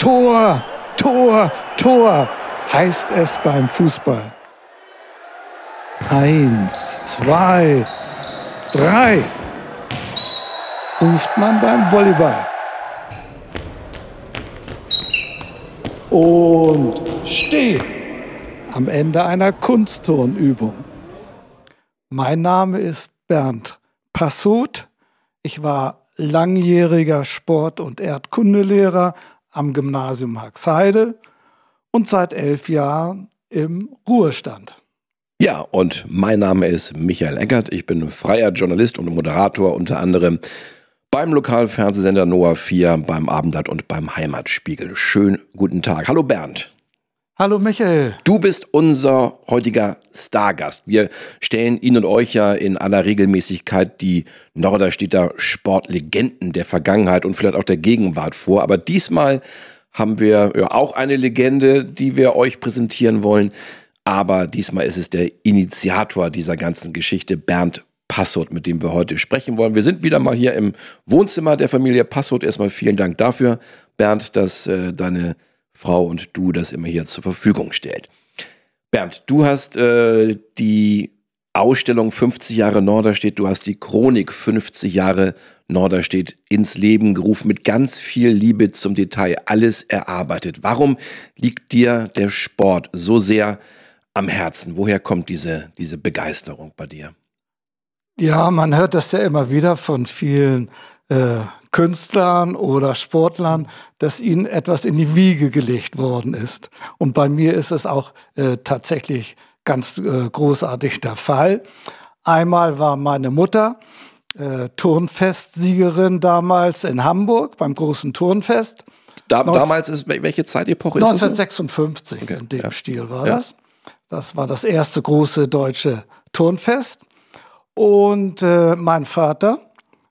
Tor, Tor, Tor heißt es beim Fußball. Eins, zwei, drei ruft man beim Volleyball. Und steh am Ende einer Kunstturnübung. Mein Name ist Bernd Passot. Ich war langjähriger Sport- und Erdkundelehrer am Gymnasium Haxheide und seit elf Jahren im Ruhestand. Ja, und mein Name ist Michael Eckert. Ich bin freier Journalist und Moderator unter anderem beim Lokalfernsehsender Noah 4, beim Abendblatt und beim Heimatspiegel. Schönen guten Tag. Hallo Bernd. Hallo Michael. Du bist unser heutiger Stargast. Wir stellen Ihnen und euch ja in aller Regelmäßigkeit die Norderstädter Sportlegenden der Vergangenheit und vielleicht auch der Gegenwart vor. Aber diesmal haben wir ja auch eine Legende, die wir euch präsentieren wollen. Aber diesmal ist es der Initiator dieser ganzen Geschichte, Bernd Passot, mit dem wir heute sprechen wollen. Wir sind wieder mal hier im Wohnzimmer der Familie Passot. Erstmal vielen Dank dafür, Bernd, dass äh, deine Frau und du das immer hier zur Verfügung stellt. Bernd, du hast äh, die Ausstellung 50 Jahre Norderstedt, du hast die Chronik 50 Jahre Norderstedt ins Leben gerufen, mit ganz viel Liebe zum Detail, alles erarbeitet. Warum liegt dir der Sport so sehr am Herzen? Woher kommt diese, diese Begeisterung bei dir? Ja, man hört das ja immer wieder von vielen äh, Künstlern oder Sportlern, dass ihnen etwas in die Wiege gelegt worden ist. Und bei mir ist es auch äh, tatsächlich ganz äh, großartig der Fall. Einmal war meine Mutter äh, Turnfestsiegerin damals in Hamburg beim großen Turnfest. Da, damals ist welche Zeitepoche ist 1956 okay, in dem ja. Stil war ja. das. Das war das erste große deutsche Turnfest. Und äh, mein Vater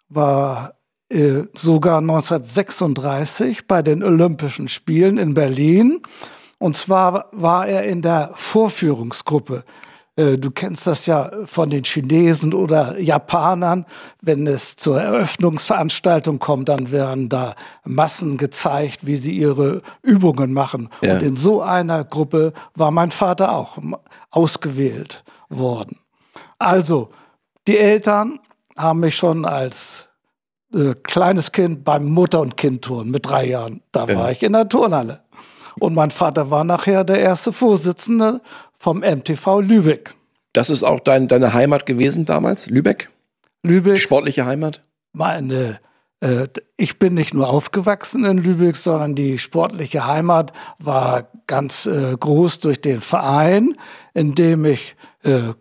war äh, sogar 1936 bei den Olympischen Spielen in Berlin. Und zwar war er in der Vorführungsgruppe. Äh, du kennst das ja von den Chinesen oder Japanern. Wenn es zur Eröffnungsveranstaltung kommt, dann werden da Massen gezeigt, wie sie ihre Übungen machen. Ja. Und in so einer Gruppe war mein Vater auch ausgewählt worden. Also, die Eltern haben mich schon als äh, kleines Kind beim Mutter- und Kindturnen mit drei Jahren. Da war ja. ich in der Turnhalle. Und mein Vater war nachher der erste Vorsitzende vom MTV Lübeck. Das ist auch dein, deine Heimat gewesen damals, Lübeck? Lübeck. Die sportliche Heimat? Meine, äh, ich bin nicht nur aufgewachsen in Lübeck, sondern die sportliche Heimat war ganz äh, groß durch den Verein, in dem ich äh,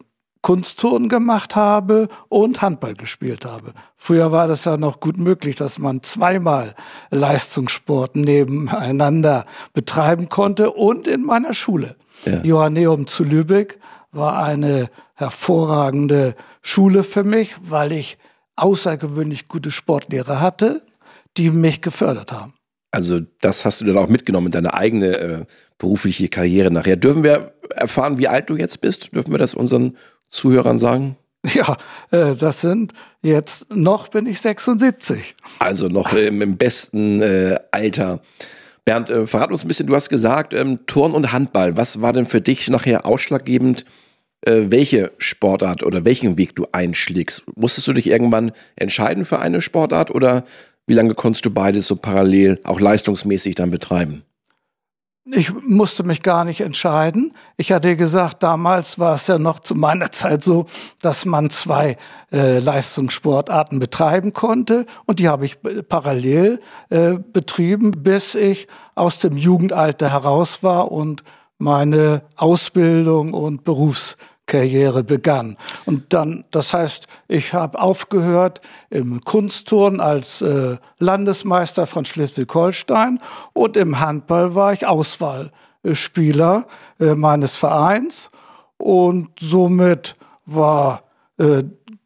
Kunstturnen gemacht habe und Handball gespielt habe. Früher war das ja noch gut möglich, dass man zweimal Leistungssport nebeneinander betreiben konnte und in meiner Schule. Ja. Johanneum zu Lübeck war eine hervorragende Schule für mich, weil ich außergewöhnlich gute Sportlehrer hatte, die mich gefördert haben. Also das hast du dann auch mitgenommen in deine eigene äh, berufliche Karriere nachher. Dürfen wir erfahren, wie alt du jetzt bist? Dürfen wir das unseren Zuhörern sagen? Ja, äh, das sind jetzt noch bin ich 76. Also noch im, im besten äh, Alter. Bernd, äh, verrat uns ein bisschen, du hast gesagt, ähm, Turn und Handball. Was war denn für dich nachher ausschlaggebend, äh, welche Sportart oder welchen Weg du einschlägst? Musstest du dich irgendwann entscheiden für eine Sportart oder wie lange konntest du beides so parallel, auch leistungsmäßig dann betreiben? Ich musste mich gar nicht entscheiden. Ich hatte gesagt, damals war es ja noch zu meiner Zeit so, dass man zwei äh, Leistungssportarten betreiben konnte. Und die habe ich parallel äh, betrieben, bis ich aus dem Jugendalter heraus war und meine Ausbildung und Berufs Karriere begann. Und dann, das heißt, ich habe aufgehört im Kunstturn als äh, Landesmeister von Schleswig-Holstein und im Handball war ich Auswahlspieler äh, meines Vereins und somit war äh,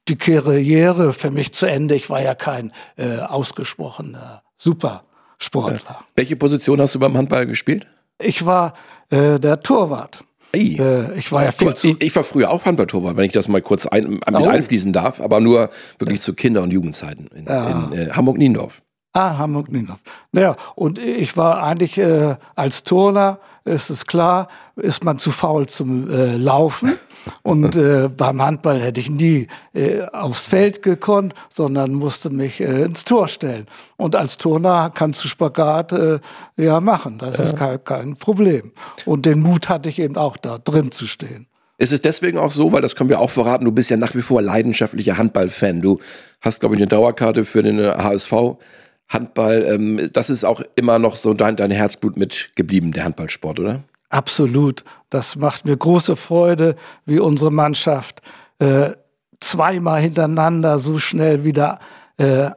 die Karriere für mich zu Ende. Ich war ja kein äh, ausgesprochener Supersportler. Welche Position hast du beim Handball gespielt? Ich war äh, der Torwart. Äh, ich war ja viel zu. Ich, war früher auch Handballtorwart, wenn ich das mal kurz ein, mit oh. einfließen darf, aber nur wirklich zu Kinder- und Jugendzeiten in, ja. in äh, Hamburg-Niendorf. Ah, Hamburg-Niendorf. Naja, und ich war eigentlich äh, als Turner, ist es klar, ist man zu faul zum äh, Laufen. Und äh, beim Handball hätte ich nie äh, aufs Feld gekonnt, sondern musste mich äh, ins Tor stellen. Und als Turner kannst du Spagat äh, ja machen. Das ist kein, kein Problem. Und den Mut hatte ich eben auch da drin zu stehen. Ist es deswegen auch so, weil das können wir auch verraten, du bist ja nach wie vor leidenschaftlicher Handballfan. Du hast, glaube ich, eine Dauerkarte für den HSV. Handball, ähm, das ist auch immer noch so dein, dein Herzblut mitgeblieben, der Handballsport, oder? Absolut. Das macht mir große Freude, wie unsere Mannschaft äh, zweimal hintereinander so schnell wieder äh,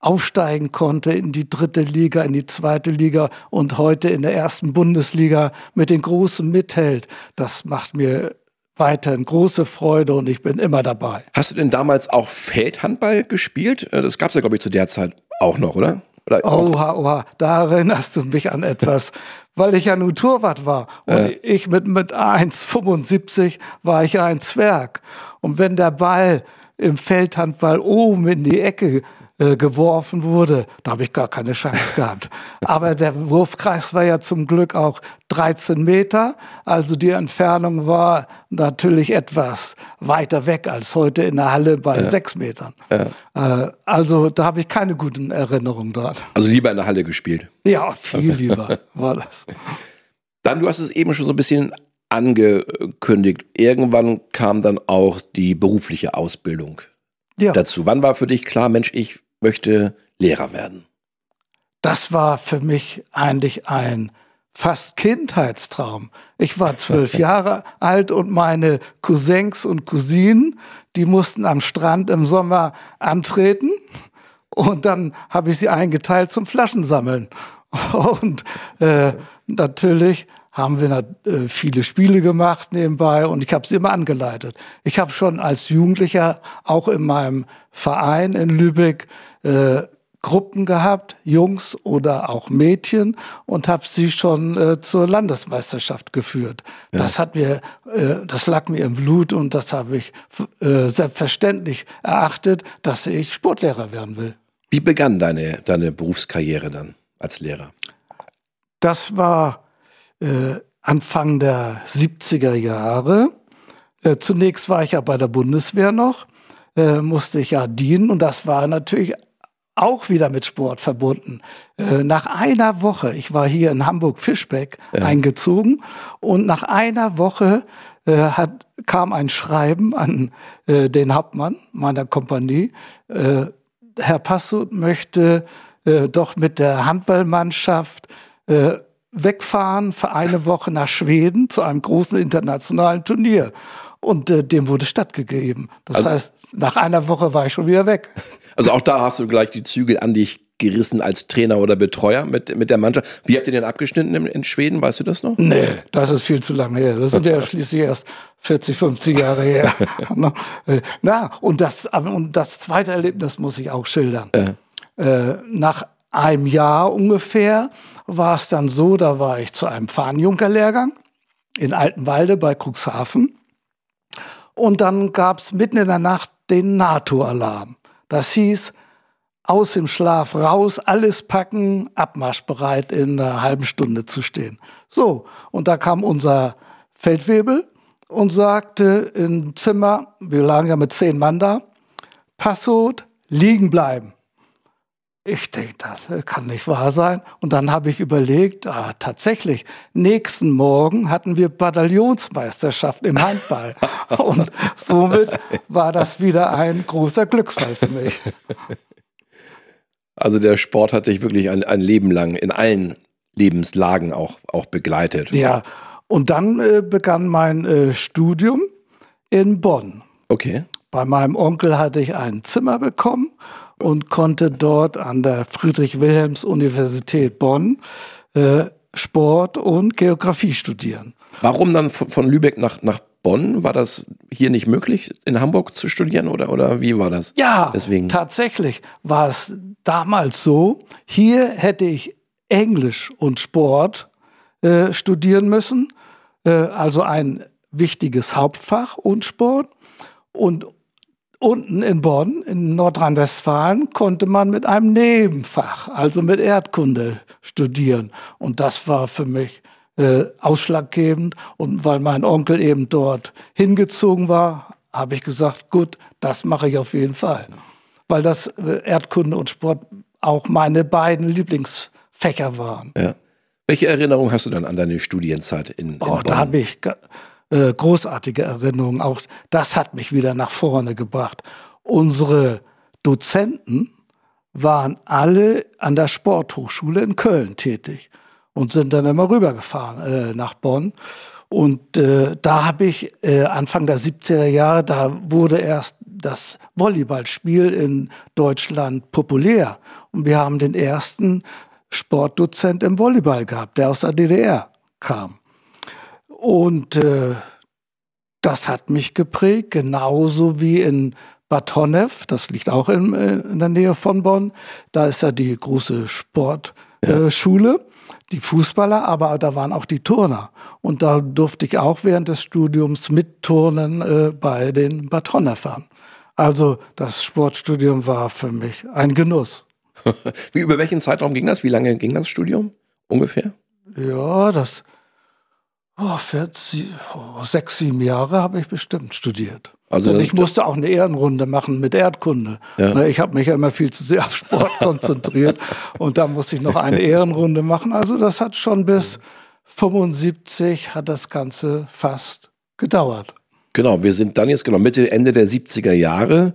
aufsteigen konnte in die dritte Liga, in die zweite Liga und heute in der ersten Bundesliga mit den Großen mithält. Das macht mir weiterhin große Freude und ich bin immer dabei. Hast du denn damals auch Feldhandball gespielt? Äh, das gab es ja, glaube ich, zu der Zeit auch noch, oder? Oder oha, oha, da erinnerst du mich an etwas. weil ich ja nur Torwart war. Und äh. ich mit, mit 1,75 war ich ja ein Zwerg. Und wenn der Ball im Feldhandball oben in die Ecke äh, geworfen wurde, da habe ich gar keine Chance gehabt. Aber der Wurfkreis war ja zum Glück auch 13 Meter, also die Entfernung war natürlich etwas weiter weg als heute in der Halle bei ja. sechs Metern. Ja. Äh, also da habe ich keine guten Erinnerungen dran. Also lieber in der Halle gespielt? Ja, viel lieber war das. Dann, du hast es eben schon so ein bisschen angekündigt. Irgendwann kam dann auch die berufliche Ausbildung ja. dazu. Wann war für dich klar, Mensch, ich möchte Lehrer werden? Das war für mich eigentlich ein fast Kindheitstraum. Ich war zwölf Jahre alt und meine Cousins und Cousinen, die mussten am Strand im Sommer antreten. Und dann habe ich sie eingeteilt zum Flaschensammeln. Und äh, natürlich haben wir äh, viele Spiele gemacht nebenbei und ich habe sie immer angeleitet. Ich habe schon als Jugendlicher auch in meinem Verein in Lübeck äh, Gruppen gehabt, Jungs oder auch Mädchen, und habe sie schon äh, zur Landesmeisterschaft geführt. Ja. Das hat mir, äh, das lag mir im Blut und das habe ich äh, selbstverständlich erachtet, dass ich Sportlehrer werden will. Wie begann deine, deine Berufskarriere dann als Lehrer? Das war äh, Anfang der 70er Jahre. Äh, zunächst war ich ja bei der Bundeswehr noch, äh, musste ich ja dienen und das war natürlich auch wieder mit Sport verbunden. Äh, nach einer Woche, ich war hier in Hamburg-Fischbeck ja. eingezogen und nach einer Woche äh, hat, kam ein Schreiben an äh, den Hauptmann meiner Kompanie. Äh, Herr Passut möchte äh, doch mit der Handballmannschaft äh, wegfahren für eine Woche nach Schweden zu einem großen internationalen Turnier. Und dem wurde stattgegeben. Das also, heißt, nach einer Woche war ich schon wieder weg. Also auch da hast du gleich die Zügel an dich gerissen als Trainer oder Betreuer mit, mit der Mannschaft. Wie habt ihr den abgeschnitten in, in Schweden? Weißt du das noch? Nee, das ist viel zu lange her. Das sind ja schließlich erst 40, 50 Jahre her. Ne? Äh, na, und das, und das zweite Erlebnis muss ich auch schildern. Äh, nach einem Jahr ungefähr war es dann so, da war ich zu einem Fahnenjunker-Lehrgang in Altenwalde bei Cuxhaven. Und dann gab es mitten in der Nacht den NATO-Alarm. Das hieß, aus dem Schlaf raus, alles packen, abmarschbereit in einer halben Stunde zu stehen. So, und da kam unser Feldwebel und sagte im Zimmer, wir lagen ja mit zehn Mann da, Passot, liegen bleiben. Ich denke, das kann nicht wahr sein. Und dann habe ich überlegt, ah, tatsächlich, nächsten Morgen hatten wir Bataillonsmeisterschaft im Handball. Und somit war das wieder ein großer Glücksfall für mich. Also der Sport hat dich wirklich ein, ein Leben lang in allen Lebenslagen auch, auch begleitet. Ja, und dann äh, begann mein äh, Studium in Bonn. Okay. Bei meinem Onkel hatte ich ein Zimmer bekommen und konnte dort an der Friedrich-Wilhelms-Universität Bonn äh, Sport und Geografie studieren. Warum dann von Lübeck nach, nach Bonn? War das hier nicht möglich, in Hamburg zu studieren oder, oder wie war das? Ja, Deswegen. tatsächlich war es damals so. Hier hätte ich Englisch und Sport äh, studieren müssen, äh, also ein wichtiges Hauptfach und Sport. Und unten in Bonn, in Nordrhein-Westfalen, konnte man mit einem Nebenfach, also mit Erdkunde, studieren. Und das war für mich äh, ausschlaggebend. Und weil mein Onkel eben dort hingezogen war, habe ich gesagt, gut, das mache ich auf jeden Fall. Weil das äh, Erdkunde und Sport auch meine beiden Lieblingsfächer waren. Ja. Welche Erinnerung hast du dann an deine Studienzeit in, in oh, Da habe ich äh, großartige Erinnerungen. Auch das hat mich wieder nach vorne gebracht. Unsere Dozenten waren alle an der Sporthochschule in Köln tätig und sind dann immer rübergefahren äh, nach Bonn. Und äh, da habe ich äh, Anfang der 70er Jahre, da wurde erst das Volleyballspiel in Deutschland populär. Und wir haben den ersten Sportdozent im Volleyball gehabt, der aus der DDR kam. Und äh, das hat mich geprägt, genauso wie in Bad Honnef, das liegt auch in, äh, in der Nähe von Bonn. Da ist ja die große Sportschule. Ja. Äh, die Fußballer, aber da waren auch die Turner. Und da durfte ich auch während des Studiums mitturnen äh, bei den Bad Honnefern. Also das Sportstudium war für mich ein Genuss. Wie, über welchen Zeitraum ging das? Wie lange ging das Studium ungefähr? Ja, das oh, 40, oh, sechs, sieben Jahre habe ich bestimmt studiert. Also ich musste auch eine Ehrenrunde machen mit Erdkunde. Ja. Ne, ich habe mich ja immer viel zu sehr auf Sport konzentriert und da musste ich noch eine Ehrenrunde machen. Also das hat schon bis 75 hat das Ganze fast gedauert. Genau, wir sind dann jetzt genau Mitte, Ende der 70er Jahre.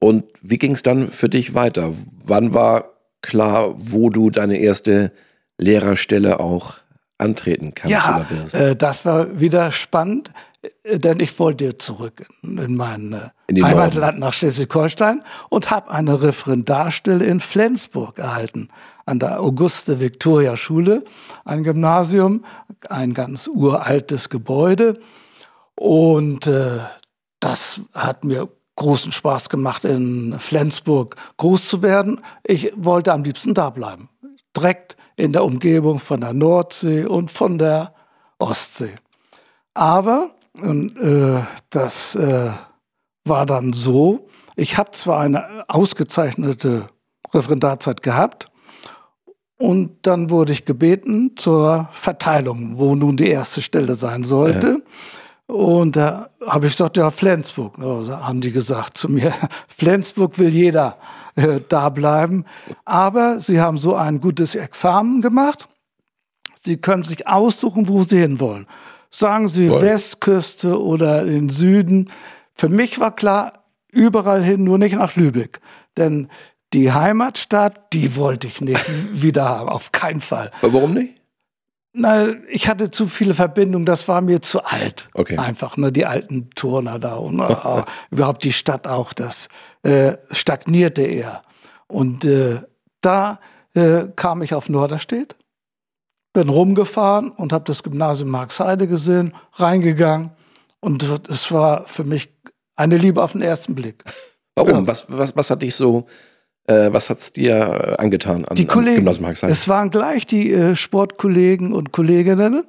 Und wie ging es dann für dich weiter? Wann war klar, wo du deine erste Lehrerstelle auch antreten kannst ja, wirst? Äh, das war wieder spannend, äh, denn ich wollte zurück in mein äh, in Heimatland nach Schleswig-Holstein und habe eine Referendarstelle in Flensburg erhalten an der Auguste Victoria Schule, ein Gymnasium, ein ganz uraltes Gebäude. Und äh, das hat mir großen Spaß gemacht, in Flensburg groß zu werden. Ich wollte am liebsten da bleiben. Direkt in der Umgebung von der Nordsee und von der Ostsee. Aber und, äh, das äh, war dann so, ich habe zwar eine ausgezeichnete Referendarzeit gehabt, und dann wurde ich gebeten zur Verteilung, wo nun die erste Stelle sein sollte. Ja. Und da habe ich gesagt, ja, Flensburg. Also haben die gesagt zu mir, Flensburg will jeder äh, da bleiben. Aber sie haben so ein gutes Examen gemacht. Sie können sich aussuchen, wo sie hinwollen. Sagen Sie Voll. Westküste oder in Süden. Für mich war klar, überall hin, nur nicht nach Lübeck. Denn die Heimatstadt, die wollte ich nicht wieder haben, auf keinen Fall. Warum nicht? Na, ich hatte zu viele Verbindungen, das war mir zu alt. Okay. Einfach, ne, die alten Turner da und äh, überhaupt die Stadt auch, das äh, stagnierte eher. Und äh, da äh, kam ich auf Norderstedt, bin rumgefahren und habe das Gymnasium Marxheide gesehen, reingegangen und es war für mich eine Liebe auf den ersten Blick. Warum? Ja. Was, was, was hat dich so äh, was hat es dir äh, angetan an, die Kollegen, an Es waren gleich die äh, Sportkollegen und Kolleginnen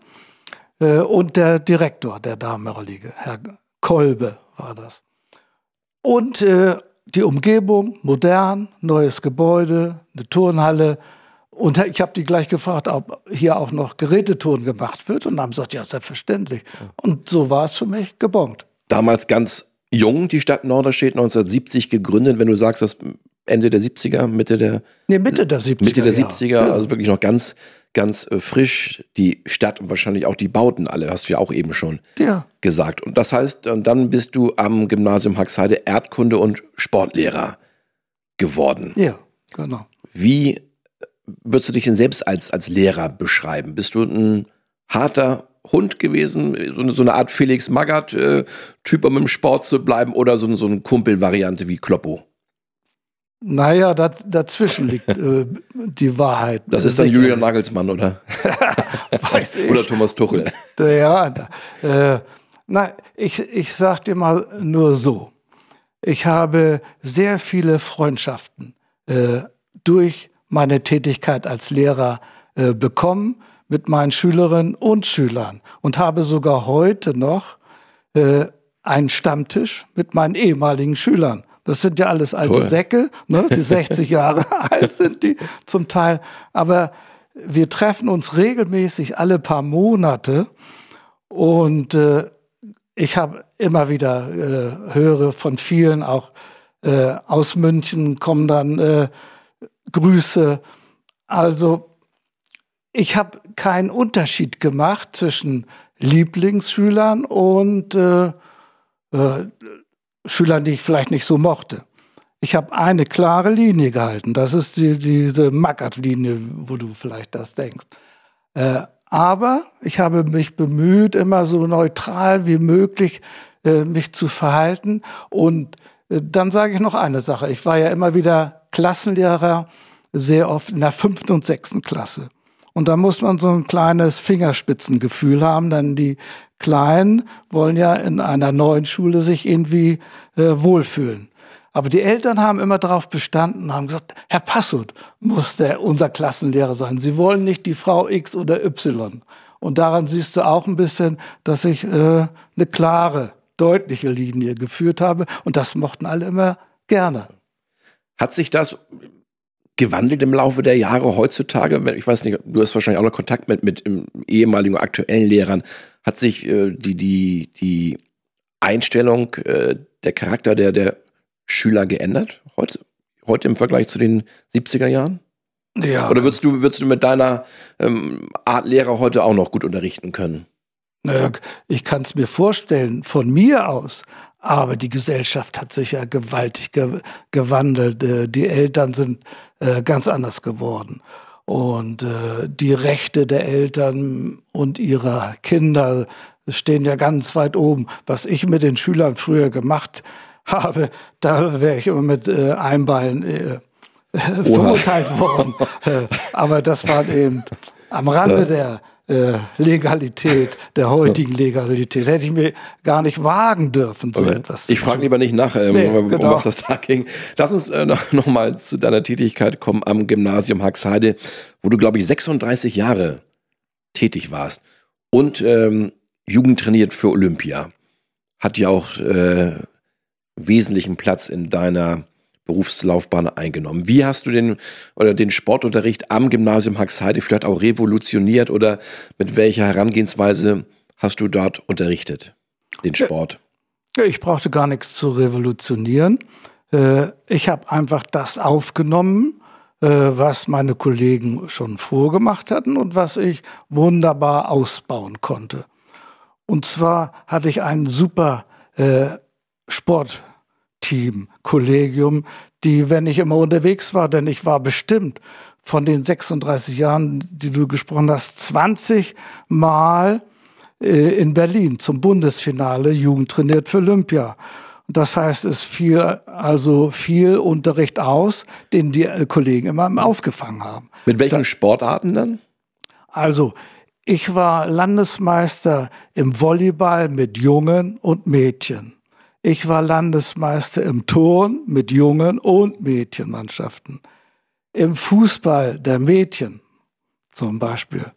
äh, und der Direktor der Damenliga, Herr Kolbe war das. Und äh, die Umgebung, modern, neues Gebäude, eine Turnhalle. Und ich habe die gleich gefragt, ob hier auch noch Geräteturnen gemacht wird. Und haben gesagt, ja, selbstverständlich. Und so war es für mich gebongt. Damals ganz jung, die Stadt Norderstedt 1970 gegründet. Wenn du sagst, dass Ende der 70er, Mitte der nee, Mitte der 70er. Mitte der 70er, ja. also wirklich noch ganz, ganz äh, frisch. Die Stadt und wahrscheinlich auch die Bauten alle, hast du ja auch eben schon ja. gesagt. Und das heißt, dann bist du am Gymnasium Haxheide Erdkunde und Sportlehrer geworden. Ja, genau. Wie äh, würdest du dich denn selbst als, als Lehrer beschreiben? Bist du ein harter Hund gewesen, so eine, so eine Art Felix Magath-Typ, äh, um im Sport zu bleiben, oder so, so eine Kumpel-Variante wie Kloppo? Naja, da, dazwischen liegt äh, die Wahrheit. Das ist dann Julian Nagelsmann, oder? Weiß ich. Oder Thomas Tuchel. Ja, äh, na, ich, ich sag dir mal nur so. Ich habe sehr viele Freundschaften äh, durch meine Tätigkeit als Lehrer äh, bekommen mit meinen Schülerinnen und Schülern und habe sogar heute noch äh, einen Stammtisch mit meinen ehemaligen Schülern Das sind ja alles alte Toll. Säcke, ne? die 60 Jahre alt sind die zum Teil. Aber wir treffen uns regelmäßig alle paar Monate und äh, ich habe immer wieder äh, höre von vielen auch äh, aus München kommen dann äh, Grüße. Also ich habe keinen Unterschied gemacht zwischen Lieblingsschülern und Schülern, die ich vielleicht nicht so mochte. Ich habe eine klare Linie gehalten. Das ist die, diese Mackert-Linie, wo du vielleicht das denkst. Äh, aber ich habe mich bemüht, immer so neutral wie möglich äh, mich zu verhalten. Und äh, dann sage ich noch eine Sache. Ich war ja immer wieder Klassenlehrer, sehr oft in der fünften und sechsten Klasse. Und da muss man so ein kleines Fingerspitzengefühl haben, denn die Kleinen wollen ja in einer neuen Schule sich irgendwie äh, wohlfühlen. Aber die Eltern haben immer darauf bestanden, haben gesagt, Herr Passut muss der, unser Klassenlehrer sein. Sie wollen nicht die Frau X oder Y. Und daran siehst du auch ein bisschen, dass ich äh, eine klare, deutliche Linie geführt habe. Und das mochten alle immer gerne. Hat sich das gewandelt im Laufe der Jahre heutzutage? Ich weiß nicht, du hast wahrscheinlich auch noch Kontakt mit, mit ehemaligen oder aktuellen Lehrern. Hat sich äh, die, die, die Einstellung, äh, der Charakter der, der Schüler geändert heute, heute im Vergleich zu den 70er Jahren? Ja. Oder würdest du, würdest du mit deiner ähm, Art Lehrer heute auch noch gut unterrichten können? Naja, ich kann es mir vorstellen, von mir aus. Aber die Gesellschaft hat sich ja gewaltig ge gewandelt. Äh, die Eltern sind äh, ganz anders geworden. Und äh, die Rechte der Eltern und ihrer Kinder stehen ja ganz weit oben. Was ich mit den Schülern früher gemacht habe, da wäre ich immer mit einem Bein verurteilt worden. Aber das war eben am Rande der äh, Legalität, der heutigen Legalität. Hätte ich mir gar nicht wagen dürfen, so okay. etwas zu Ich frage lieber nicht nach, ähm, nee, um, genau. was das da ging. Lass uns äh, noch, noch mal zu deiner Tätigkeit kommen am Gymnasium Haxheide, wo du, glaube ich, 36 Jahre tätig warst und ähm, Jugend trainiert für Olympia. Hat ja auch äh, wesentlichen Platz in deiner Berufslaufbahn eingenommen. Wie hast du den oder den Sportunterricht am Gymnasium Haxheide vielleicht auch revolutioniert oder mit welcher Herangehensweise hast du dort unterrichtet, den Sport? Ich brauchte gar nichts zu revolutionieren. Äh, ich habe einfach das aufgenommen, äh, was meine Kollegen schon vorgemacht hatten und was ich wunderbar ausbauen konnte. Und zwar hatte ich einen super äh, Sport Team, Kollegium, die, wenn ich immer unterwegs war, denn ich war bestimmt von den 36 Jahren, die du gesprochen hast, 20 Mal äh, in Berlin zum Bundesfinale Jugend trainiert für Olympia. Das heißt, es fiel also viel Unterricht aus, den die äh, Kollegen immer aufgefangen haben. Mit welchen da, Sportarten dann? Also, ich war Landesmeister im Volleyball mit Jungen und Mädchen. Ich war Landesmeister im Turn mit Jungen und Mädchenmannschaften. Im Fußball der Mädchen zum Beispiel.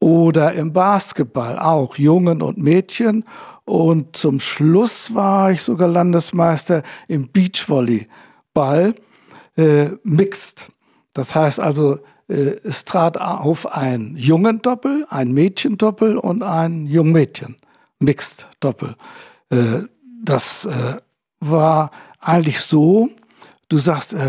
Oder im Basketball auch Jungen und Mädchen. Und zum Schluss war ich sogar Landesmeister im Beachvolleyball äh, mixed. Das heißt also, äh, es trat auf ein Jungendoppel, ein Mädchendoppel und ein Jungmädchen. Mixed Doppel. Äh, das äh, war eigentlich so, du sagst, äh,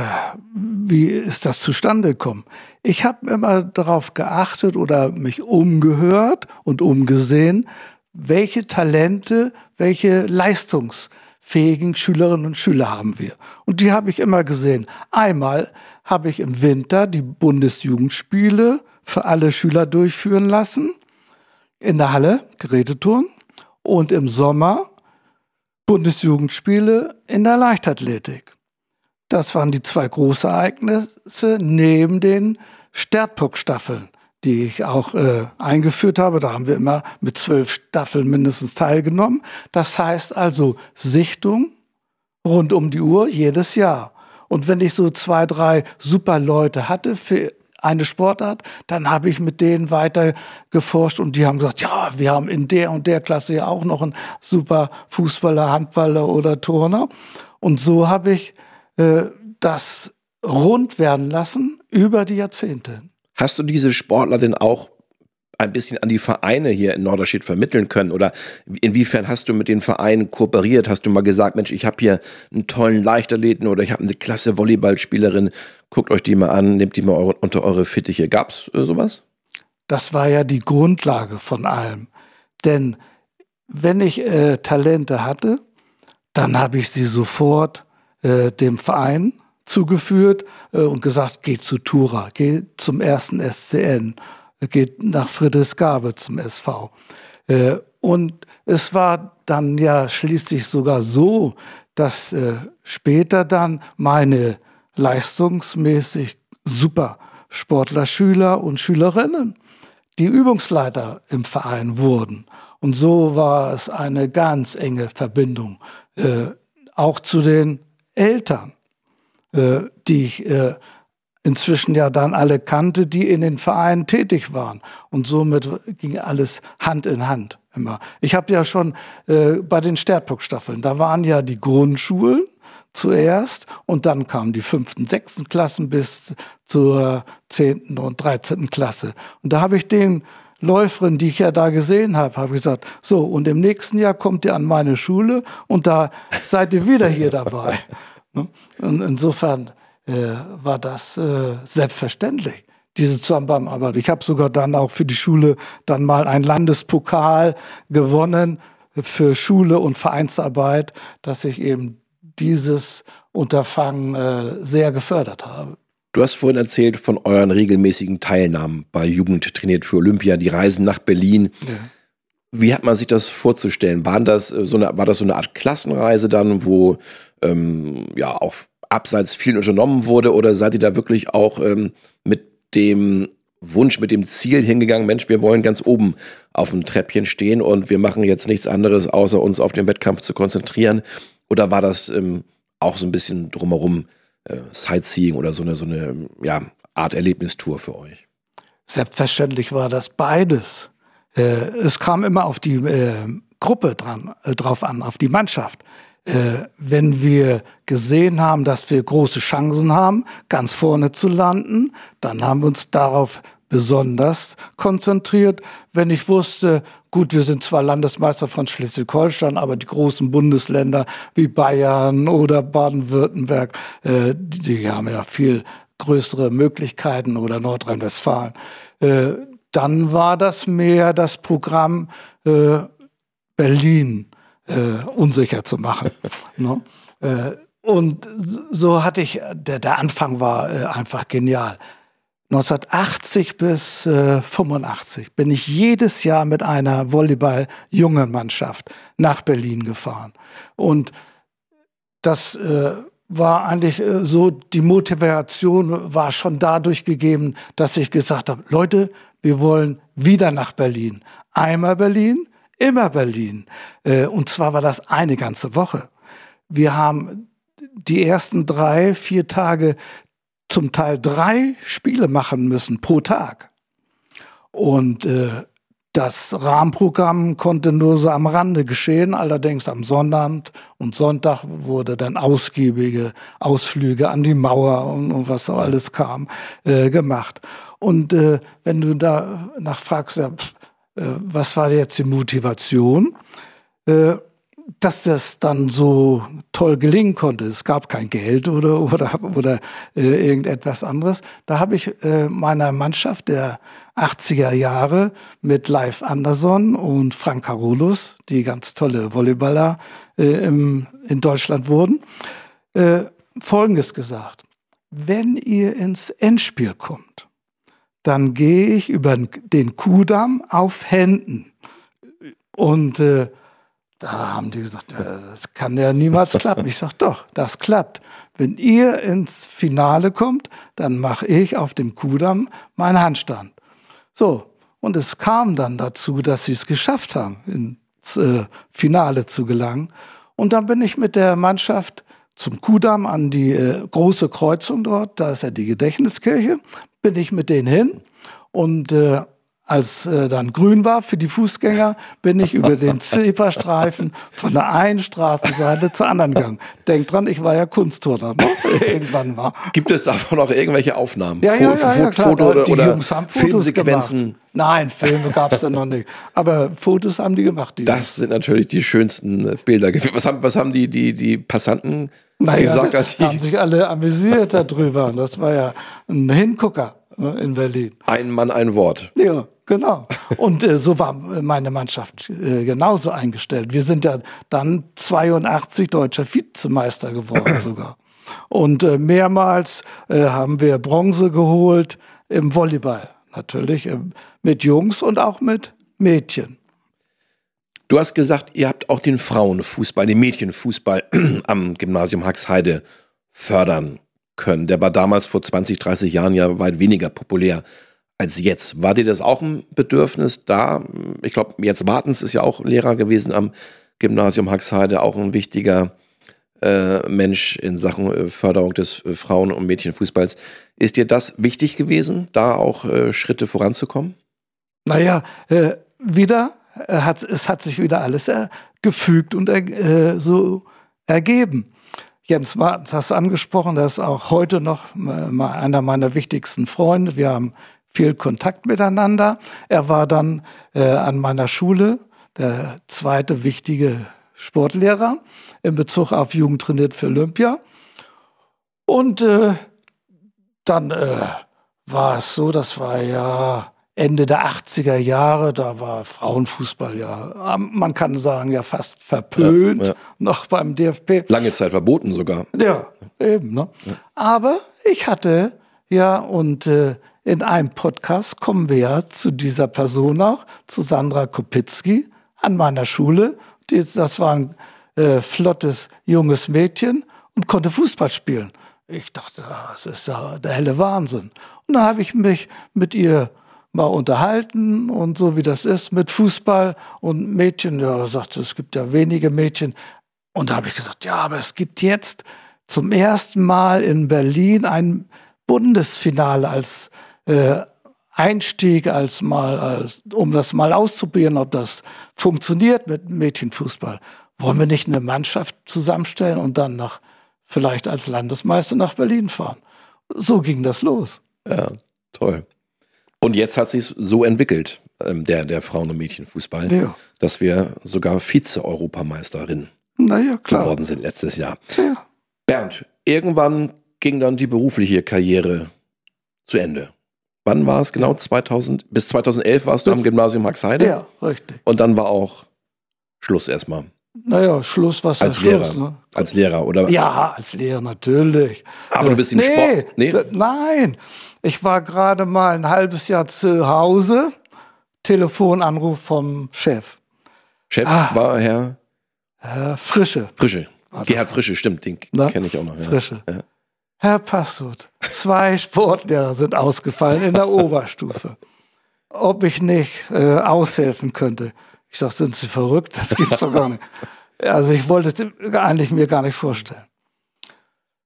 wie ist das zustande gekommen? Ich habe immer darauf geachtet oder mich umgehört und umgesehen, welche Talente, welche leistungsfähigen Schülerinnen und Schüler haben wir. Und die habe ich immer gesehen. Einmal habe ich im Winter die Bundesjugendspiele für alle Schüler durchführen lassen in der Halle, Geräteturn. Und im Sommer Bundesjugendspiele in der Leichtathletik. Das waren die zwei Großereignisse neben den Stertpuck-Staffeln, die ich auch äh, eingeführt habe. Da haben wir immer mit zwölf Staffeln mindestens teilgenommen. Das heißt also Sichtung rund um die Uhr jedes Jahr. Und wenn ich so zwei, drei super Leute hatte für eine Sportart, dann habe ich mit denen weiter geforscht und die haben gesagt, ja, wir haben in der und der Klasse ja auch noch einen super Fußballer, Handballer oder Turner. Und so habe ich äh, das rund werden lassen über die Jahrzehnte. Hast du diese Sportler denn auch ein bisschen an die Vereine hier in Norderstedt vermitteln können? Oder inwiefern hast du mit den Vereinen kooperiert? Hast du mal gesagt, Mensch, ich habe hier einen tollen Leichtathleten oder ich habe eine klasse Volleyballspielerin, guckt euch die mal an, nehmt die mal eure, unter eure Fittiche. Gab es äh, sowas? Das war ja die Grundlage von allem. Denn wenn ich äh, Talente hatte, dann habe ich sie sofort äh, dem Verein zugeführt äh, und gesagt, geh zu Tura, geh zum ersten SCN geht nach Friedrichsgabe zum SV. Äh, und es war dann ja schließlich sogar so, dass äh, später dann meine leistungsmäßig super Sportler, Schüler und Schülerinnen die Übungsleiter im Verein wurden. Und so war es eine ganz enge Verbindung, äh, auch zu den Eltern, äh, die ich äh, inzwischen ja dann alle kannte, die in den Vereinen tätig waren. Und somit ging alles Hand in Hand immer. Ich habe ja schon äh, bei den Stärtburg-Staffeln, da waren ja die Grundschulen zuerst und dann kamen die fünften, sechsten Klassen bis zur zehnten und dreizehnten Klasse. Und da habe ich den Läuferin, die ich ja da gesehen habe, habe gesagt, so, und im nächsten Jahr kommt ihr an meine Schule und da seid ihr wieder hier dabei. Ne? und insofern äh, war das äh, selbstverständlich diese Zusammenarbeit. Ich habe sogar dann auch für die Schule dann mal einen Landespokal gewonnen für Schule und Vereinsarbeit, dass ich eben dieses Unterfangen äh, sehr gefördert habe. Du hast vorhin erzählt von euren regelmäßigen Teilnahmen bei Jugend trainiert für Olympia, die Reisen nach Berlin. Ja. Wie hat man sich das vorzustellen? Waren das äh, so eine, war das so eine Art Klassenreise dann, wo ähm, ja auch abseits viel unternommen wurde oder seid ihr da wirklich auch ähm, mit dem Wunsch, mit dem Ziel hingegangen, Mensch, wir wollen ganz oben auf dem Treppchen stehen und wir machen jetzt nichts anderes, außer uns auf den Wettkampf zu konzentrieren? Oder war das ähm, auch so ein bisschen drumherum äh, Sightseeing oder so eine, so eine ja, Art Erlebnistour für euch? Selbstverständlich war das beides. Äh, es kam immer auf die äh, Gruppe dran, äh, drauf an, auf die Mannschaft wenn wir gesehen haben, dass wir große Chancen haben, ganz vorne zu landen, dann haben wir uns darauf besonders konzentriert. Wenn ich wusste, gut, wir sind zwar Landesmeister von Schleswig-Holstein, aber die großen Bundesländer wie Bayern oder Baden-Württemberg, äh, die haben ja viel größere Möglichkeiten oder Nordrhein-Westfalen. Äh, dann war das mehr das Programm äh, Berlin äh, unsicher zu machen. ne? äh, und so hatte ich, der, der Anfang war äh, einfach genial. 1980 bis äh, 85 bin ich jedes Jahr mit einer Volleyball-jungen Mannschaft nach Berlin gefahren. Und das äh, war eigentlich äh, so, die Motivation war schon dadurch gegeben, dass ich gesagt habe, Leute, wir wollen wieder nach Berlin. Einmal Berlin, immer Berlin. Äh, und zwar war das eine ganze Woche. Wir haben die ersten drei, vier Tage zum Teil drei Spiele machen müssen pro Tag. Und äh, das Rahmenprogramm konnte nur so am Rande geschehen, allerdings am Sonnabend und Sonntag wurde dann ausgiebige Ausflüge an die Mauer und, was so alles kam, äh, gemacht. Und äh, wenn du da nachfragst, ja, äh, was war jetzt die Motivation, äh, dass das dann so toll gelingen konnte. Es gab kein Geld oder, oder, oder äh, irgendetwas anderes. Da habe ich meiner Mannschaft der 80er Jahre mit Live Anderson und Frank Carolus, die ganz tolle Volleyballer in Deutschland wurden, Folgendes gesagt. Wenn ihr ins Endspiel kommt, dann gehe ich über den Kudamm auf Händen. Und äh, da haben die gesagt, das kann ja niemals klappen. Ich sage, doch, das klappt. Wenn ihr ins Finale kommt, dann mache ich auf dem Kudamm meinen Handstand. So, und es kam dann dazu, dass sie es geschafft haben, ins äh, Finale zu gelangen. Und dann bin ich mit der Mannschaft zum Kudamm an die äh, große Kreuzung dort, da ist ja die Gedächtniskirche, bin ich mit denen hin und äh, als äh, dann grün war für die Fußgänger, bin ich über den Zebrastreifen von der einen Straßenseite zur anderen gegangen. Denk dran, ich war ja Kunstturner, ne? irgendwann war. Gibt es davon noch irgendwelche Aufnahmen? Ja, ja, ja, ja klar. Foto oder, die oder Jungs haben Fotos Filmsequenzen? gemacht. Nein, Filme gab es dann noch nicht. Aber Fotos haben die gemacht. Die Das sind natürlich die schönsten Bilder. Was haben, was haben die, die, die Passanten naja, gesagt, als haben ich sich alle amüsiert darüber. Das war ja ein Hingucker ne, in Berlin. ein Mann, ein Wort? Ja, genau. Und äh, so war meine Mannschaft äh, genauso eingestellt. Wir sind ja dann 82 deutscher Vizemeister geworden sogar. Und äh, mehrmals äh, haben wir Bronze geholt im Volleyball natürlich, äh, mit Jungs und auch mit Mädchen. Du hast gesagt, ihr habt auch den Frauenfußball, den Mädchenfußball am Gymnasium Haxheide fördern können. Der war damals vor 20, 30 Jahren ja weit weniger populär als jetzt. War dir das auch ein Bedürfnis da? Ich glaube, jetzt Martens ist ja auch Lehrer gewesen am Gymnasium Haxheide, auch ein wichtiger äh, Mensch in Sachen äh, Förderung des äh, Frauen- und Mädchenfußballs. Ist dir das wichtig gewesen, da auch äh, Schritte voranzukommen? Naja, äh, wieder hat es hat sich wieder alles äh, gefügt und äh, so ergeben. Jens Martens hast du angesprochen, der ist auch heute noch äh, einer meiner wichtigsten Freunde. Wir haben viel Kontakt miteinander. Er war dann äh, an meiner Schule der zweite wichtige Sportlehrer in Bezug auf Jugend trainiert für Olympia. Und äh, dann äh, war es so, das war ja Ende der 80er Jahre, da war Frauenfußball ja, ähm, man kann sagen, ja fast verpönt, Ja, ja. noch beim DFB. Lange Zeit verboten sogar. Ja, eben. Ne? Aber ich hatte ja, und äh, in einem Podcast kommen wir ja zu dieser Person auch, zu Sandra Kopitzki an meiner Schule. Die, das war ein äh, flottes, junges Mädchen und konnte Fußball spielen. Ich dachte, das ist ja der helle Wahnsinn. Und dann habe ich mich mit ihr mal unterhalten und so wie das ist mit Fußball und Mädchen. Ja, sagte, es gibt ja wenige Mädchen. Und da habe ich gesagt, ja, aber es gibt jetzt zum ersten Mal in Berlin ein Bundesfinale als äh, Einstieg, als mal, als, um das mal auszuprobieren, ob das funktioniert mit Mädchenfußball. Wollen wir nicht eine Mannschaft zusammenstellen und dann nach, vielleicht als Landesmeister nach Berlin fahren? So ging das los. Ja, toll. Und jetzt hat sich so entwickelt, ähm, der, der Frauen- und Mädchenfußball, Ja. dass wir sogar Vize-Europameisterin Naja, geworden sind letztes Jahr. Ja. Bernd, irgendwann ging dann die berufliche Karriere zu Ende. Wann war es genau? 2000, bis 2011 warst du Bis- am Gymnasium Haxheide ja, richtig. und dann war auch Schluss erstmal Naja, Schluss, was als Schluss? Lehrer. Ne? Als Lehrer, oder? Ja, als Lehrer natürlich. Aber du bist in nee, Sport- nee? Nein, ich war gerade mal ein halbes Jahr zu Hause. Telefonanruf vom Chef. Chef Ah. war Herr Äh, Frische. Frische. das- Gerhard Frische, stimmt, den Na? kenne ich auch noch. Ja. Frische. Ja. Herr Passut, zwei Sportlehrer sind ausgefallen in der Oberstufe. Ob ich nicht äh, aushelfen könnte. Ich sag, sind Sie verrückt? Das gibt's doch gar nicht. Also ich wollte es eigentlich mir gar nicht vorstellen.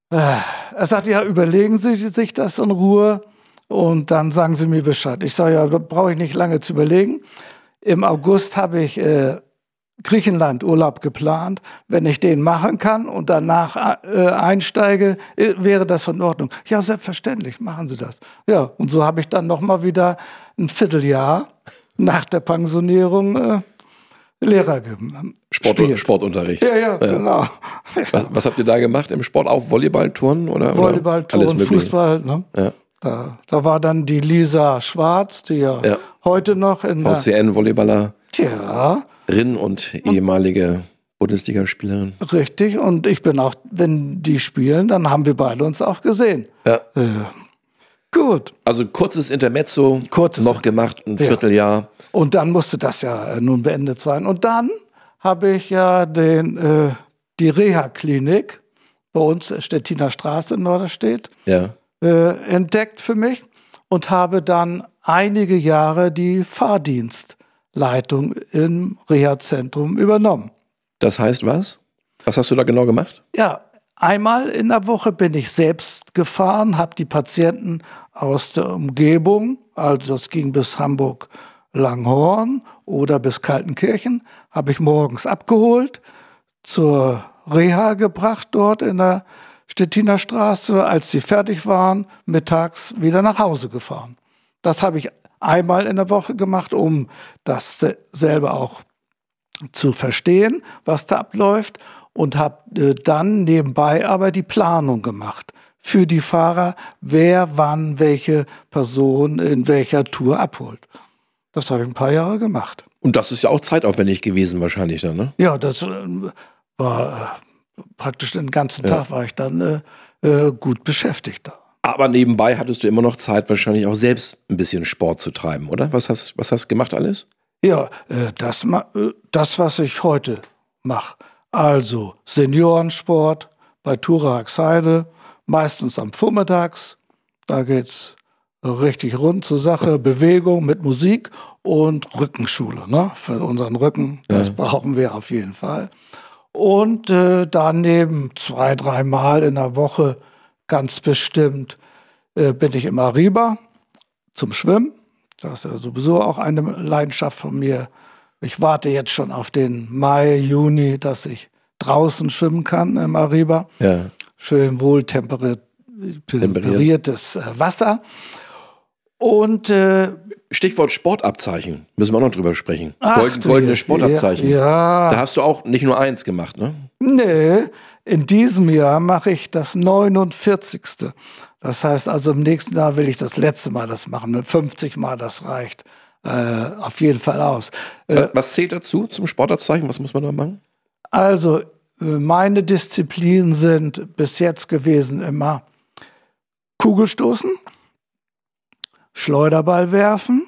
Er sagt, ja, überlegen Sie sich das in Ruhe und dann sagen Sie mir Bescheid. Ich sage, ja, da brauche ich nicht lange zu überlegen. Im August habe ich äh, Griechenland Urlaub geplant. Wenn ich den machen kann und danach äh, einsteige, äh, wäre das in Ordnung. Ja, selbstverständlich, machen Sie das. Ja, und so habe ich dann noch mal wieder ein Vierteljahr nach der Pensionierung äh, Lehrer Sport. Sportunterricht. Ja, ja, genau. Was, was habt ihr da gemacht im Sport? Auch Volleyball, Turnen oder? Volleyball, oder alles Turnen, Mögliche? Fußball. Ne? Ja. Da, da war dann die Lisa Schwarz, die ja, Ja. heute noch in der, VCN-Volleyballerin Tja, und ehemalige Bundesligaspielerin. richtig. Und ich bin auch, wenn die spielen, dann haben wir beide uns auch gesehen. Ja. Äh, gut. Also kurzes Intermezzo Kurzes noch gemacht, ein Ja. Vierteljahr. Und dann musste das ja nun beendet sein. Und dann habe ich ja den, äh, die Reha-Klinik bei uns, Stettiner Straße in Norderstedt, Ja. äh, entdeckt für mich und habe dann einige Jahre die Fahrdienstleitung im Reha-Zentrum übernommen. Das heißt was? Was hast du da genau gemacht? Ja, einmal in der Woche bin ich selbst gefahren, habe die Patienten aus der Umgebung, also das ging bis Hamburg Langhorn oder bis Kaltenkirchen, habe ich morgens abgeholt, zur Reha gebracht dort in der Stettiner Straße. Als sie fertig waren, mittags wieder nach Hause gefahren. Das habe ich einmal in der Woche gemacht, um das selber auch zu verstehen, was da abläuft und habe äh, dann nebenbei aber die Planung gemacht für die Fahrer, wer wann welche Person in welcher Tour abholt. Das habe ich ein paar Jahre gemacht. Und das ist ja auch zeitaufwendig gewesen wahrscheinlich dann, ne? Ja, das äh, war äh, praktisch den ganzen Tag war ich dann äh, gut beschäftigt da. Aber nebenbei hattest du immer noch Zeit, wahrscheinlich auch selbst ein bisschen Sport zu treiben, oder? Was hast, was hast du gemacht alles? Ja, äh, das, äh, das, was ich heute mache. Also Seniorensport bei Turax-Heide, meistens am Vormittags. Da geht es richtig rund zur Sache. Bewegung mit Musik und Rückenschule ne? für unseren Rücken. Das ja. brauchen wir auf jeden Fall. Und äh, daneben zwei, dreimal in der Woche ganz bestimmt äh, bin ich immer rüber zum Schwimmen. Das ist ja sowieso auch eine Leidenschaft von mir. Ich warte jetzt schon auf den Mai, Juni, dass ich draußen schwimmen kann im Ariba. Ja. Schön wohl temperiertes äh, Wasser. Und äh, Stichwort Sportabzeichen, müssen wir auch noch drüber sprechen. Ach, Gold, goldene Sportabzeichen. Ja, Da hast du auch nicht nur eins gemacht, ne? Nee, in diesem Jahr mache ich das 49. Das heißt also, im nächsten Jahr will ich das letzte Mal das machen. Mit 50 Mal, das reicht äh, auf jeden Fall aus. Äh, Was zählt dazu zum Sportabzeichen? Was muss man da machen? Also, äh, meine Disziplinen sind bis jetzt gewesen immer Kugelstoßen, Schleuderball werfen,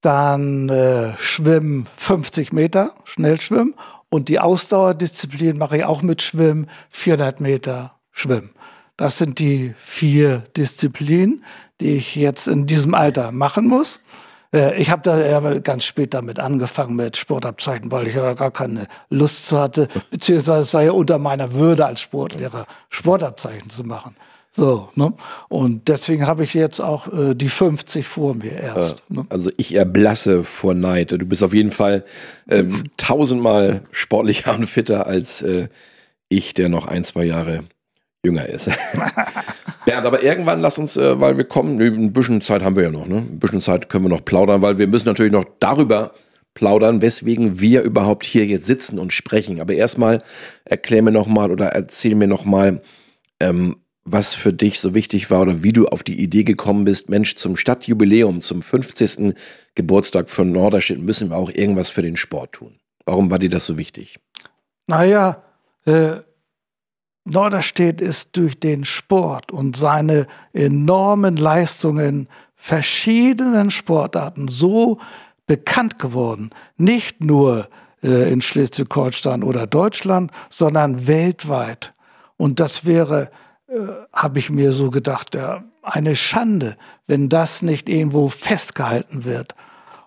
dann äh, Schwimmen 50 Meter, Schnellschwimmen und die Ausdauerdisziplin mache ich auch mit Schwimmen, 400 Meter Schwimmen. Das sind die vier Disziplinen, die ich jetzt in diesem Alter machen muss. Äh, ich habe da ja ganz spät damit angefangen mit Sportabzeichen, weil ich ja gar keine Lust zu hatte, beziehungsweise es war ja unter meiner Würde als Sportlehrer, Sportabzeichen zu machen. So, ne? Und deswegen habe ich jetzt auch äh, die 50 vor mir erst. Ne? Also ich erblasse vor Neid. Du bist auf jeden Fall ähm, tausendmal sportlicher und fitter als äh, ich, der noch ein, zwei Jahre jünger ist. Bernd, aber irgendwann lass uns, äh, weil wir kommen, ein bisschen Zeit haben wir ja noch, ne? Ein bisschen Zeit können wir noch plaudern, weil wir müssen natürlich noch darüber plaudern, weswegen wir überhaupt hier jetzt sitzen und sprechen. Aber erstmal erklär mir nochmal oder erzähl mir nochmal, ähm, was für dich so wichtig war oder wie du auf die Idee gekommen bist, Mensch, zum Stadtjubiläum, zum 50. Geburtstag von Norderstedt müssen wir auch irgendwas für den Sport tun. Warum war dir das so wichtig? Naja, äh, Norderstedt ist durch den Sport und seine enormen Leistungen verschiedenen Sportarten so bekannt geworden. Nicht nur äh, in Schleswig-Holstein oder Deutschland, sondern weltweit. Und das wäre, äh, habe ich mir so gedacht, ja, eine Schande, wenn das nicht irgendwo festgehalten wird.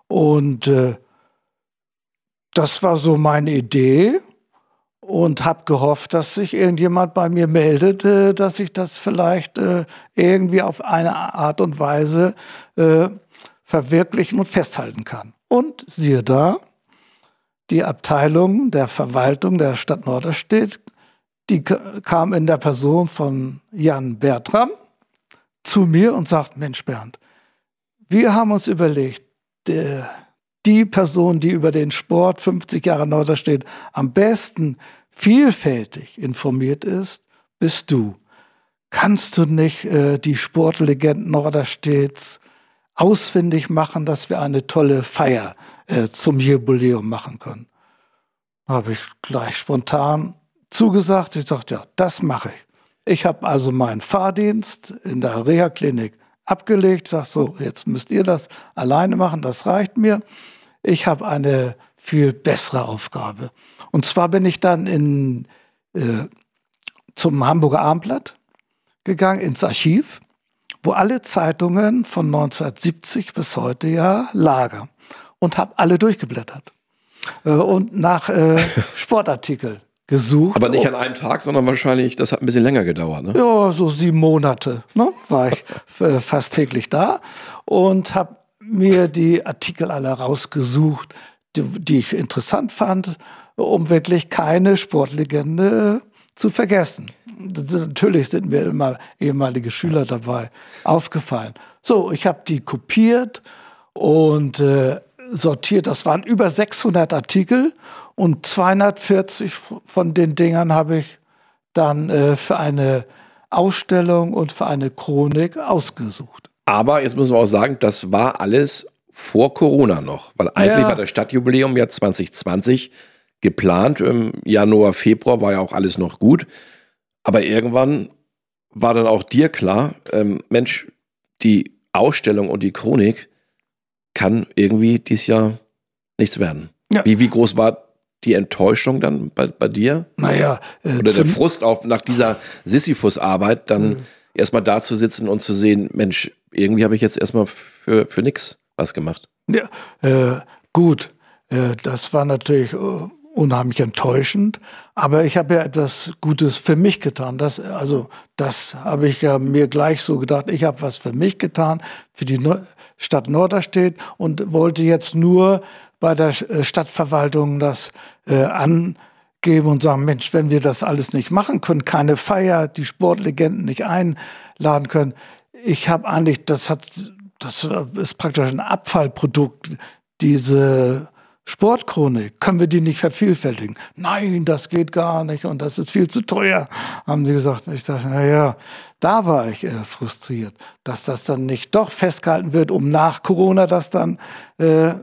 Und äh, das war so meine Idee und habe gehofft, dass sich irgendjemand bei mir meldet, äh, dass ich das vielleicht äh, irgendwie auf eine Art und Weise äh, verwirklichen und festhalten kann. Und siehe da, die Abteilung der Verwaltung der Stadt Norderstedt, die kam in der Person von Jan Bertram zu mir und sagt, Mensch Bernd, wir haben uns überlegt, der die Person, die über den Sport 50 Jahre Norderstedt am besten vielfältig informiert ist, bist du. Kannst du nicht äh, die Sportlegenden Norderstedts ausfindig machen, dass wir eine tolle Feier äh, zum Jubiläum machen können? Habe ich gleich spontan zugesagt. Ich sagte, ja, das mache ich. Ich habe also meinen Fahrdienst in der Reha-Klinik abgelegt. Sag so, jetzt müsst ihr das alleine machen, das reicht mir. Ich habe eine viel bessere Aufgabe. Und zwar bin ich dann in, äh, zum Hamburger Armblatt gegangen, ins Archiv, wo alle Zeitungen von 1970 bis heute ja lagen und habe alle durchgeblättert äh, und nach äh, Sportartikeln gesucht. Aber nicht an einem Tag, sondern wahrscheinlich, das hat ein bisschen länger gedauert. Ne? Ja, so sieben Monate ne, war ich äh, fast täglich da und habe mir die Artikel alle rausgesucht, die, die ich interessant fand, um wirklich keine Sportlegende zu vergessen. Natürlich sind mir immer ehemalige Schüler dabei aufgefallen. So, ich habe die kopiert und äh, sortiert. Das waren über 600 Artikel und 240 von den Dingern habe ich dann äh, für eine Ausstellung und für eine Chronik ausgesucht. Aber jetzt müssen wir auch sagen, das war alles vor Corona noch, weil eigentlich ja. war das Stadtjubiläum ja 2020 geplant. Im Januar, Februar war ja auch alles noch gut. Aber irgendwann war dann auch dir klar, ähm, Mensch, die Ausstellung und die Chronik kann irgendwie dieses Jahr nichts werden. Ja. Wie, wie groß war die Enttäuschung dann bei, bei dir? Naja. Äh, Oder der Frust auch nach dieser Sisyphus-Arbeit, dann mhm. erstmal da zu sitzen und zu sehen, Mensch, irgendwie habe ich jetzt erstmal für, für nichts was gemacht. Ja, äh, gut. Äh, das war natürlich äh, unheimlich enttäuschend, aber ich habe ja etwas Gutes für mich getan. Das, also, das habe ich ja mir gleich so gedacht. Ich habe was für mich getan, für die Stadt Norderstedt und wollte jetzt nur bei der äh, Stadtverwaltung das äh, angeben und sagen, Mensch, wenn wir das alles nicht machen können, keine Feier, die Sportlegenden nicht einladen können, ich habe eigentlich, das hat, das ist praktisch ein Abfallprodukt, diese Sportchronik, können wir die nicht vervielfältigen? Nein, das geht gar nicht und das ist viel zu teuer, haben sie gesagt. Ich dachte, na ja, da war ich äh, frustriert, dass das dann nicht doch festgehalten wird, um nach Corona das dann äh,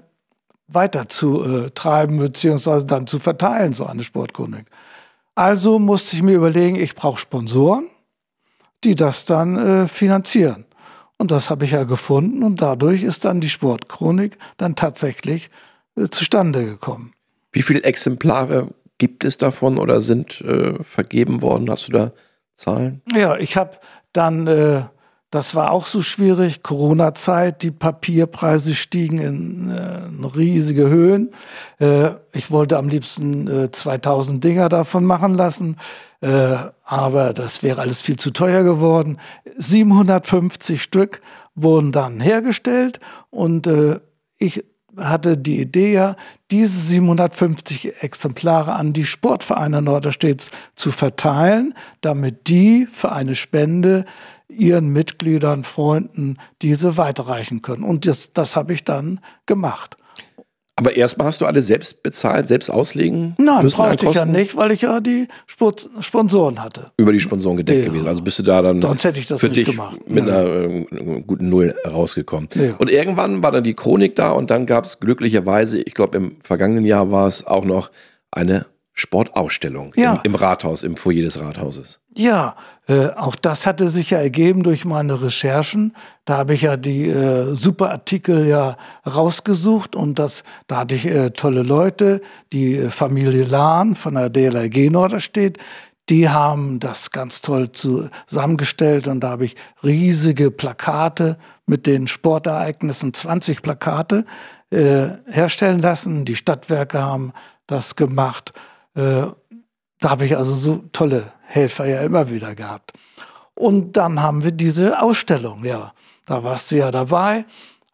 weiter zu äh, treiben beziehungsweise dann zu verteilen, so eine Sportchronik. Also musste ich mir überlegen, ich brauche Sponsoren, die das dann äh, finanzieren. Und das habe ich ja gefunden und dadurch ist dann die Sportchronik dann tatsächlich äh, zustande gekommen. Wie viele Exemplare gibt es davon oder sind äh, vergeben worden? Hast du da Zahlen? Ja, ich habe dann äh, das war auch so schwierig. Corona-Zeit, die Papierpreise stiegen in, äh, in riesige Höhen. Äh, ich wollte am liebsten äh, 2000 Dinger davon machen lassen, äh, aber das wäre alles viel zu teuer geworden. 750 Stück wurden dann hergestellt und äh, ich hatte die Idee ja, diese 750 Exemplare an die Sportvereine Norderstedts zu verteilen, damit die für eine Spende ihren Mitgliedern, Freunden diese weiterreichen können. Und das, das habe ich dann gemacht. Aber erstmal hast du alle selbst bezahlt, selbst auslegen? Nein, brauchte ich ja nicht, weil ich ja die Sponsoren hatte. Über die Sponsoren gedeckt ja. gewesen. Also bist du da dann Sonst hätte ich das für dich gemacht. mit ja. einer äh, guten Null rausgekommen. Ja. Und irgendwann war dann die Chronik da und dann gab es glücklicherweise, ich glaube im vergangenen Jahr war es auch noch eine Sportausstellung ja. im, im, Rathaus, im Foyer des Rathauses. Ja, äh, auch das hatte sich ja ergeben durch meine Recherchen. Da habe ich ja die äh, super Artikel ja rausgesucht und das, da hatte ich äh, tolle Leute, die äh, Familie Lahn von der DLRG Norderstedt, die haben das ganz toll zusammengestellt und da habe ich riesige Plakate mit den Sportereignissen, 20 Plakate äh, herstellen lassen. Die Stadtwerke haben das gemacht. Äh, da habe ich also so tolle Helfer ja immer wieder gehabt. Und dann haben wir diese Ausstellung, ja, da warst du ja dabei,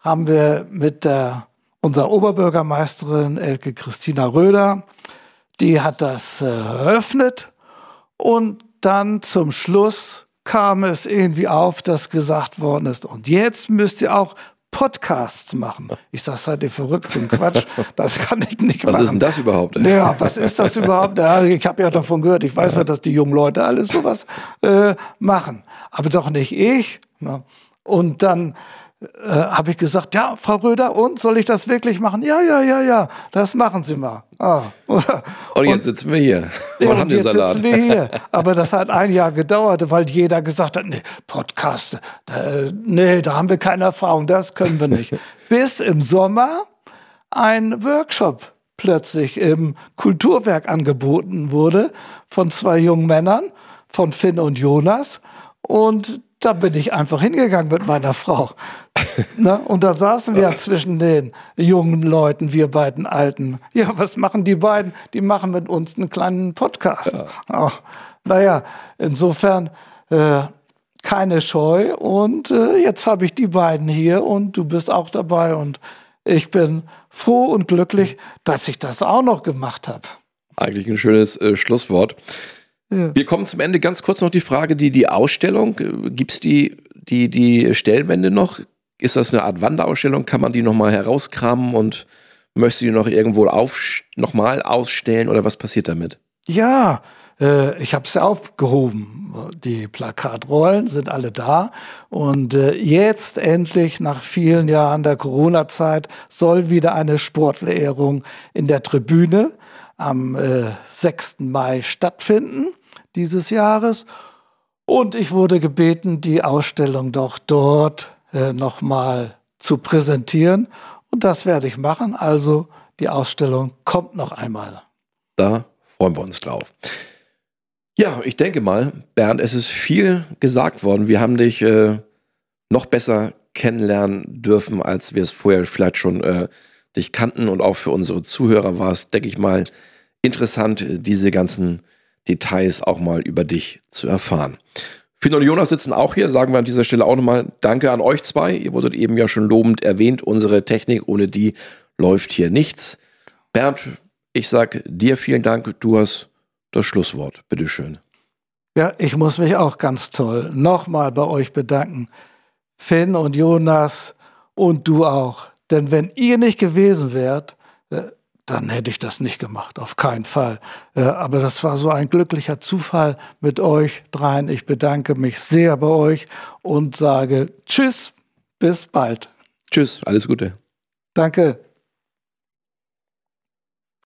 haben wir mit der, unserer Oberbürgermeisterin Elke Christina Röder, die hat das äh, eröffnet. Und dann zum Schluss kam es irgendwie auf, dass gesagt worden ist, und jetzt müsst ihr auch Podcasts machen. Ich sage, seid ihr verrückt zum Quatsch? Das kann ich nicht was machen. Was ist denn das überhaupt? Ja, was ist das überhaupt? Ja, ich habe ja davon gehört. Ich weiß ja, dass die jungen Leute alles sowas äh, machen. Aber doch nicht ich. Ne? Und dann äh, habe ich gesagt, ja, Frau Röder, und soll ich das wirklich machen? Ja, ja, ja, ja, das machen Sie mal. Ah, und jetzt sitzen wir hier. Ja, und jetzt sitzen wir hier. Aber das hat ein Jahr gedauert, weil jeder gesagt hat, nee, Podcast, da, nee, da haben wir keine Erfahrung, das können wir nicht. Bis im Sommer ein Workshop plötzlich im Kulturwerk angeboten wurde von zwei jungen Männern, von Finn und Jonas. Und da bin ich einfach hingegangen mit meiner Frau. Na, und da saßen wir zwischen den jungen Leuten, wir beiden Alten. Ja, was machen die beiden? Die machen mit uns einen kleinen Podcast. Ja. Ach, naja, insofern äh, keine Scheu. Und äh, jetzt habe ich die beiden hier und du bist auch dabei. Und ich bin froh und glücklich, dass ich das auch noch gemacht habe. Eigentlich ein schönes äh, Schlusswort. Ja. Wir kommen zum Ende. Ganz kurz noch die Frage, die, die Ausstellung, äh, gibt es die, die, die Stellwände noch? Ist das eine Art Wanderausstellung? Kann man die nochmal herauskramen und möchte die noch irgendwo auf, nochmal ausstellen oder was passiert damit? Ja, äh, ich habe sie aufgehoben. Die Plakatrollen sind alle da. Und äh, jetzt endlich, nach vielen Jahren der Corona-Zeit, soll wieder eine Sportlehrung in der Tribüne am äh, 6. Mai stattfinden dieses Jahres. Und ich wurde gebeten, die Ausstellung doch dort äh, nochmal zu präsentieren. Und das werde ich machen. Also die Ausstellung kommt noch einmal. Da freuen wir uns drauf. Ja, ich denke mal, Bernd, es ist viel gesagt worden. Wir haben dich äh, noch besser kennenlernen dürfen, als wir es vorher vielleicht schon äh, dich kannten. Und auch für unsere Zuhörer war es, denke ich mal, interessant, diese ganzen Details auch mal über dich zu erfahren. Finn und Jonas sitzen auch hier, sagen wir an dieser Stelle auch nochmal Danke an euch zwei. Ihr wurdet eben ja schon lobend erwähnt. Unsere Technik, ohne die läuft hier nichts. Bernd, ich sag dir vielen Dank. Du hast das Schlusswort. Bitteschön. Ja, ich muss mich auch ganz toll nochmal bei euch bedanken. Finn und Jonas und du auch. Denn wenn ihr nicht gewesen wärt, äh, dann hätte ich das nicht gemacht, auf keinen Fall. Äh, aber das war so ein glücklicher Zufall mit euch dreien. Ich bedanke mich sehr bei euch und sage Tschüss, bis bald. Tschüss, alles Gute. Danke.